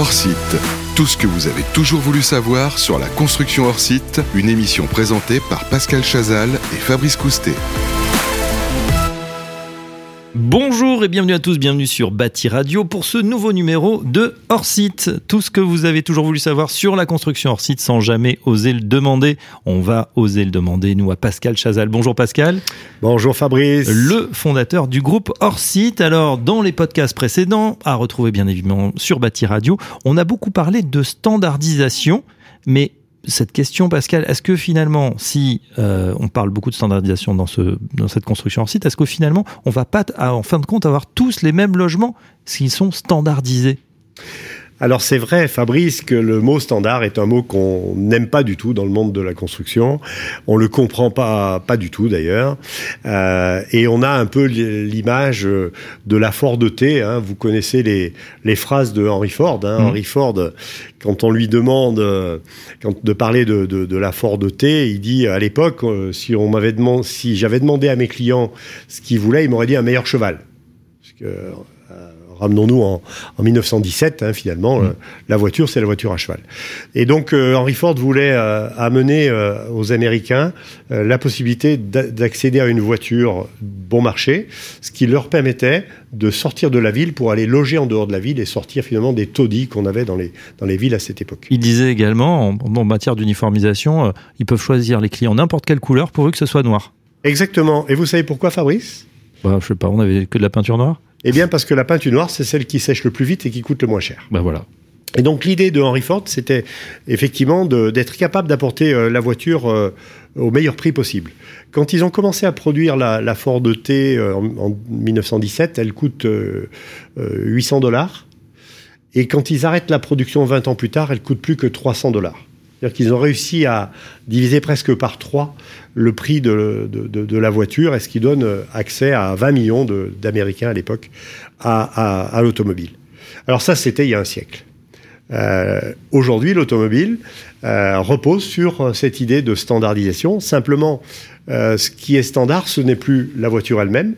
Hors site. Tout ce que vous avez toujours voulu savoir sur la construction hors site, une émission présentée par Pascal Chazal et Fabrice Coustet. Bonjour et bienvenue à tous, bienvenue sur Bâti Radio pour ce nouveau numéro de Hors Site. Tout ce que vous avez toujours voulu savoir sur la construction hors site sans jamais oser le demander. On va oser le demander, nous, à Pascal Chazal. Bonjour Pascal. Bonjour Fabrice. Le fondateur du groupe Hors Site. Alors, dans les podcasts précédents, à retrouver bien évidemment sur Bâti Radio, on a beaucoup parlé de standardisation, mais cette question, Pascal, est-ce que finalement, si euh, on parle beaucoup de standardisation dans, ce, dans cette construction en site, est-ce que finalement, on va pas, en fin de compte, avoir tous les mêmes logements s'ils sont standardisés? Alors c'est vrai, Fabrice, que le mot standard est un mot qu'on n'aime pas du tout dans le monde de la construction. On le comprend pas, pas du tout d'ailleurs. Euh, et on a un peu l'image de la Ford T. Hein. Vous connaissez les, les phrases de Henry Ford. Hein. Mmh. Henry Ford, quand on lui demande quand, de parler de, de, de, la Ford T, il dit à l'époque, euh, si on m'avait demandé, si j'avais demandé à mes clients ce qu'ils voulaient, ils m'auraient dit un meilleur cheval. Parce que ramenons-nous en, 1917, hein, finalement, mm. euh, la voiture, c'est la voiture à cheval. Et donc, euh, Henry Ford voulait euh, amener aux Américains la possibilité d'accéder à une voiture bon marché, ce qui leur permettait de sortir de la ville pour aller loger en dehors de la ville et sortir finalement des taudis qu'on avait dans les, dans les villes à cette époque. Il disait également, en, matière d'uniformisation, ils peuvent choisir les clients n'importe quelle couleur pourvu que ce soit noir. Exactement. Et vous savez pourquoi, Fabrice? Bah, Je sais pas, on avait que de la peinture noire eh bien, parce que la peinture noire, c'est celle qui sèche le plus vite et qui coûte le moins cher. Ben voilà. Et donc l'idée de Henry Ford, c'était effectivement d'être capable d'apporter euh, la voiture euh, au meilleur prix possible. Quand ils ont commencé à produire la, Ford T euh, en, 1917, elle coûte 800 dollars. Et quand ils arrêtent la production 20 ans plus tard, elle coûte plus que 300 dollars. C'est-à-dire qu'ils ont réussi à diviser presque par trois le prix de, la voiture, et ce qui donne accès à 20 millions d'Américains à l'époque à, l'automobile. Alors ça, c'était il y a un siècle. Euh, aujourd'hui, l'automobile euh, repose sur cette idée de standardisation. Simplement, euh, ce qui est standard, ce n'est plus la voiture elle-même,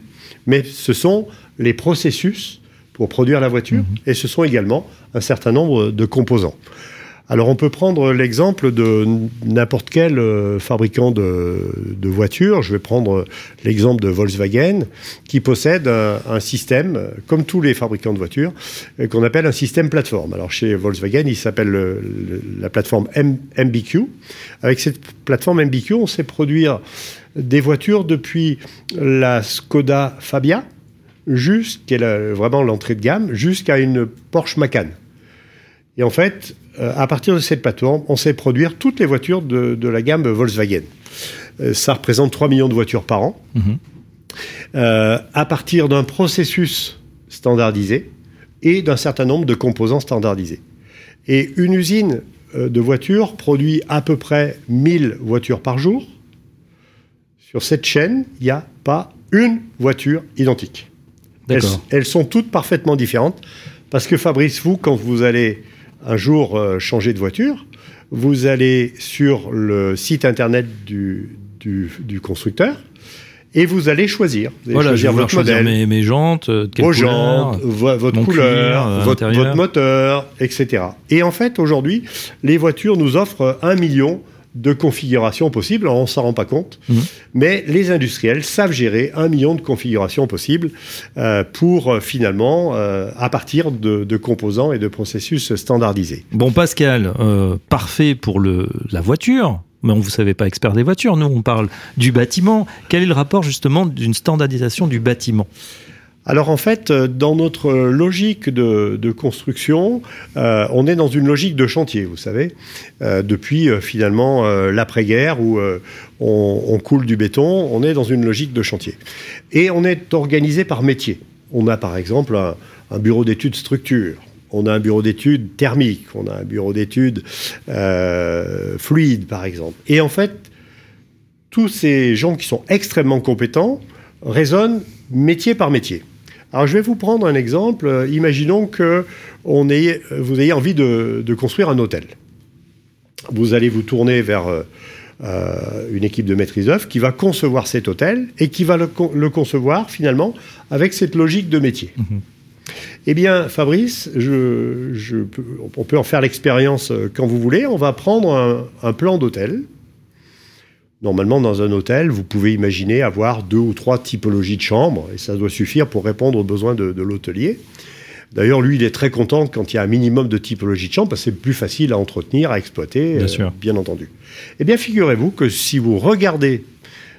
mais ce sont les processus pour produire la voiture, mmh. et ce sont également un certain nombre de composants. Alors on peut prendre l'exemple de n'importe quel euh, fabricant de, voitures. Je vais prendre l'exemple de Volkswagen qui possède un, système, comme tous les fabricants de voitures, euh, qu'on appelle un système plateforme. Alors chez Volkswagen, il s'appelle la plateforme MBQ. Avec cette plateforme MBQ, on sait produire des voitures depuis la Skoda Fabia, jusqu'à vraiment l'entrée de gamme, jusqu'à une Porsche Macan. Et en fait, à partir de cette plateforme, on sait produire toutes les voitures de, la gamme Volkswagen. Euh, ça représente 3 millions de voitures par an. Mhm. Euh, à partir d'un processus standardisé et d'un certain nombre de composants standardisés. Et une usine de voitures produit à peu près 1000 voitures par jour. Sur cette chaîne, il n'y a pas une voiture identique. Elles, elles, sont toutes parfaitement différentes. Parce que Fabrice, vous, quand vous allez un jour euh, changer de voiture, vous allez sur le site internet du, du, constructeur et vous allez choisir. Vous allez choisir votre modèle, mes, mes, jantes, euh, vos jantes, votre couleur, euh, votre, votre, moteur, etc. Et en fait, aujourd'hui, les voitures nous offrent un million de configurations possibles. on s'en rend pas compte, mhm. mais les industriels savent gérer un million de configurations possibles euh, pour euh, finalement, euh, à partir de, composants et de processus standardisés. Bon, Pascal, parfait pour le, la voiture. Mais on ne vous savez pas expert des voitures, nous on parle du bâtiment. Quel est le rapport justement d'une standardisation du bâtiment? Alors en fait, euh, dans notre logique de, construction, euh, on est dans une logique de chantier, vous savez, euh, depuis finalement l'après-guerre où on, coule du béton, on est dans une logique de chantier. Et on est organisé par métier. On a par exemple un, bureau d'études structure, on a un bureau d'études thermique, on a un bureau d'études fluide par exemple. Et en fait, tous ces gens qui sont extrêmement compétents raisonnent métier par métier. Alors je vais vous prendre un exemple. Euh, imaginons que on ait, vous ayez envie de, construire un hôtel. Vous allez vous tourner vers euh, euh, une équipe de maîtrise d'œuvre qui va concevoir cet hôtel et qui va le, concevoir finalement avec cette logique de métier. Mhm. Eh bien, Fabrice, je, on peut en faire l'expérience euh, quand vous voulez. On va prendre un, plan d'hôtel. Normalement, dans un hôtel, vous pouvez imaginer avoir deux ou trois typologies de chambres, et ça doit suffire pour répondre aux besoins de, l'hôtelier. D'ailleurs, lui, il est très content quand il y a un minimum de typologie de chambres, parce que c'est plus facile à entretenir, à exploiter, bien, sûr. bien entendu. Eh bien, figurez-vous que si vous regardez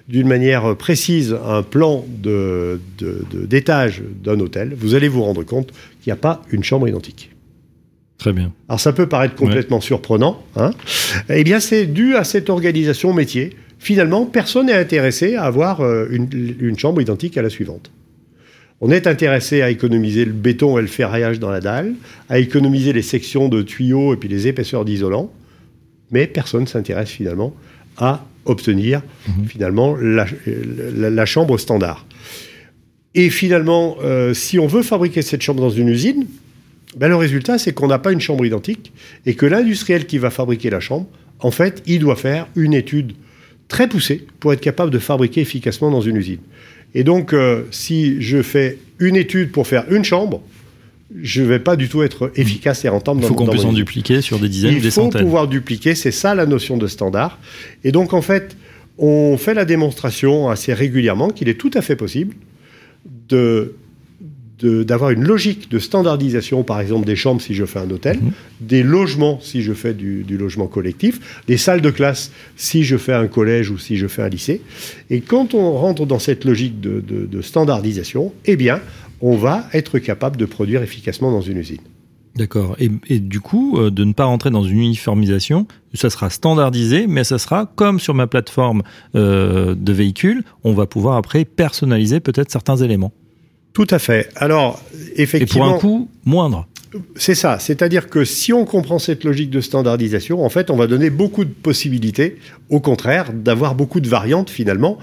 d'une manière précise un plan d'étage d'un hôtel, vous allez vous rendre compte qu'il n'y a pas une chambre identique. Très bien. Alors ça peut paraître complètement surprenant. Hein eh bien, c'est dû à cette organisation métier. Finalement, personne n'est intéressé à avoir euh, une, chambre identique à la suivante. On est intéressé à économiser le béton et le ferraillage dans la dalle, à économiser les sections de tuyaux et puis les épaisseurs d'isolant, mais personne ne s'intéresse finalement à obtenir mhm. finalement la, chambre standard. Et finalement, euh, si on veut fabriquer cette chambre dans une usine, ben le résultat, c'est qu'on n'a pas une chambre identique et que l'industriel qui va fabriquer la chambre, en fait, il doit faire une étude très poussée pour être capable de fabriquer efficacement dans une usine. Et donc, euh, si je fais une étude pour faire une chambre, je ne vais pas du tout être efficace et rentable. Il faut qu'on puisse en dupliquer sur des dizaines des centaines. Il faut pouvoir dupliquer, c'est ça la notion de standard. Et donc en fait, on fait la démonstration assez régulièrement qu'il est tout à fait possible de d'avoir une logique de standardisation, par exemple des chambres si je fais un hôtel, mhm. des logements si je fais du, logement collectif, des salles de classe si je fais un collège ou si je fais un lycée. Et quand on rentre dans cette logique de, de standardisation, eh bien, on va être capable de produire efficacement dans une usine. D'accord. Et, du coup, euh, de ne pas rentrer dans une uniformisation, ça sera standardisé, mais ça sera comme sur ma plateforme euh, de véhicule, on va pouvoir après personnaliser peut-être certains éléments. Tout à fait. Alors, effectivement. Et pour un coût moindre. C'est ça. C'est-à-dire que si on comprend cette logique de standardisation, en fait, on va donner beaucoup de possibilités, au contraire, d'avoir beaucoup de variantes finalement.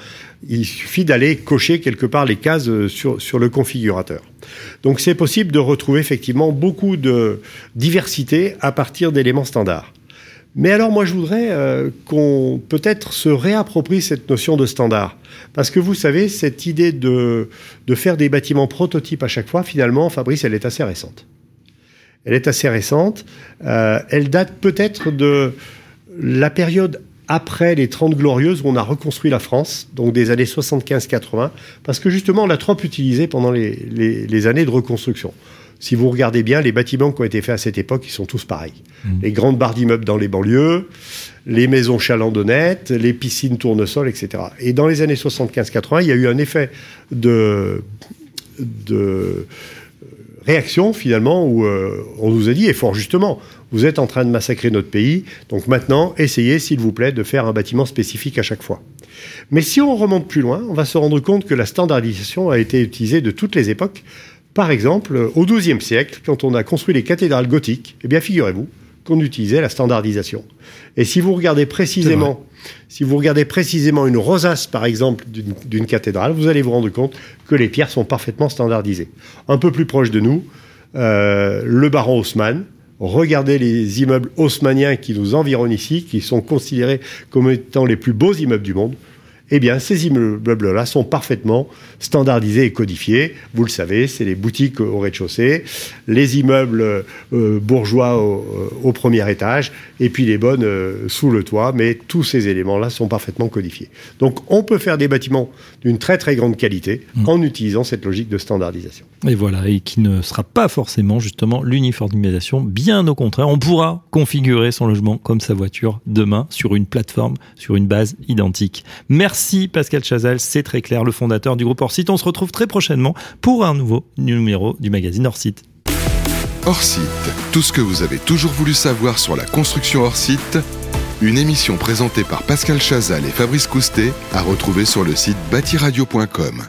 Il suffit d'aller cocher quelque part les cases euh, sur, sur le configurateur. Donc c'est possible de retrouver effectivement beaucoup de diversité à partir d'éléments standards. Mais alors moi je voudrais euh, qu'on peut-être se réapproprie cette notion de standard. Parce que vous savez, cette idée de, faire des bâtiments prototypes à chaque fois, finalement, Fabrice, elle est assez récente. Elle est assez récente. Euh, elle date peut-être de la période après les 30 glorieuses où on a reconstruit la France, donc des années 75-80, parce que justement on l'a trop utilisé pendant les, années de reconstruction. Si vous regardez bien, les bâtiments qui ont été faits à cette époque, ils sont tous pareils. Mmh. Les grandes barres d'immeubles dans les banlieues, les maisons chalandonnettes, les piscines tournesol, etc. Et dans les années 75-80, il y a eu un effet de, de réaction finalement où euh, on nous a dit, et fort justement, vous êtes en train de massacrer notre pays, donc maintenant essayez s'il vous plaît de faire un bâtiment spécifique à chaque fois. Mais si on remonte plus loin, on va se rendre compte que la standardisation a été utilisée de toutes les époques. Par exemple, au XIIe siècle, quand on a construit les cathédrales gothiques, eh bien figurez-vous qu'on utilisait la standardisation. Et si vous regardez précisément, si vous regardez précisément une rosace, par exemple, d'une cathédrale, vous allez vous rendre compte que les pierres sont parfaitement standardisées. Un peu plus proche de nous, euh, le baron Haussmann. Regardez les immeubles haussmanniens qui nous environnent ici, qui sont considérés comme étant les plus beaux immeubles du monde eh bien, ces immeubles-là sont parfaitement standardisés et codifiés. Vous le savez, c'est les boutiques au rez-de-chaussée, les immeubles euh, bourgeois euh, au, premier étage, et puis les bonnes euh, sous le toit. Mais tous ces éléments-là sont parfaitement codifiés. Donc, on peut faire des bâtiments d'une très très grande qualité mmh. en utilisant cette logique de standardisation. Et voilà, et qui ne sera pas forcément justement l'uniformisation. Bien au contraire, on pourra configurer son logement comme sa voiture demain sur une plateforme, sur une base identique. Merci Merci Pascal Chazal, c'est très clair, le fondateur du groupe Orsite. On se retrouve très prochainement pour un nouveau numéro du magazine Orsite. Orsite, tout ce que vous avez toujours voulu savoir sur la construction Orsite, une émission présentée par Pascal Chazal et Fabrice Coustet à retrouver sur le site bâtiradio.com.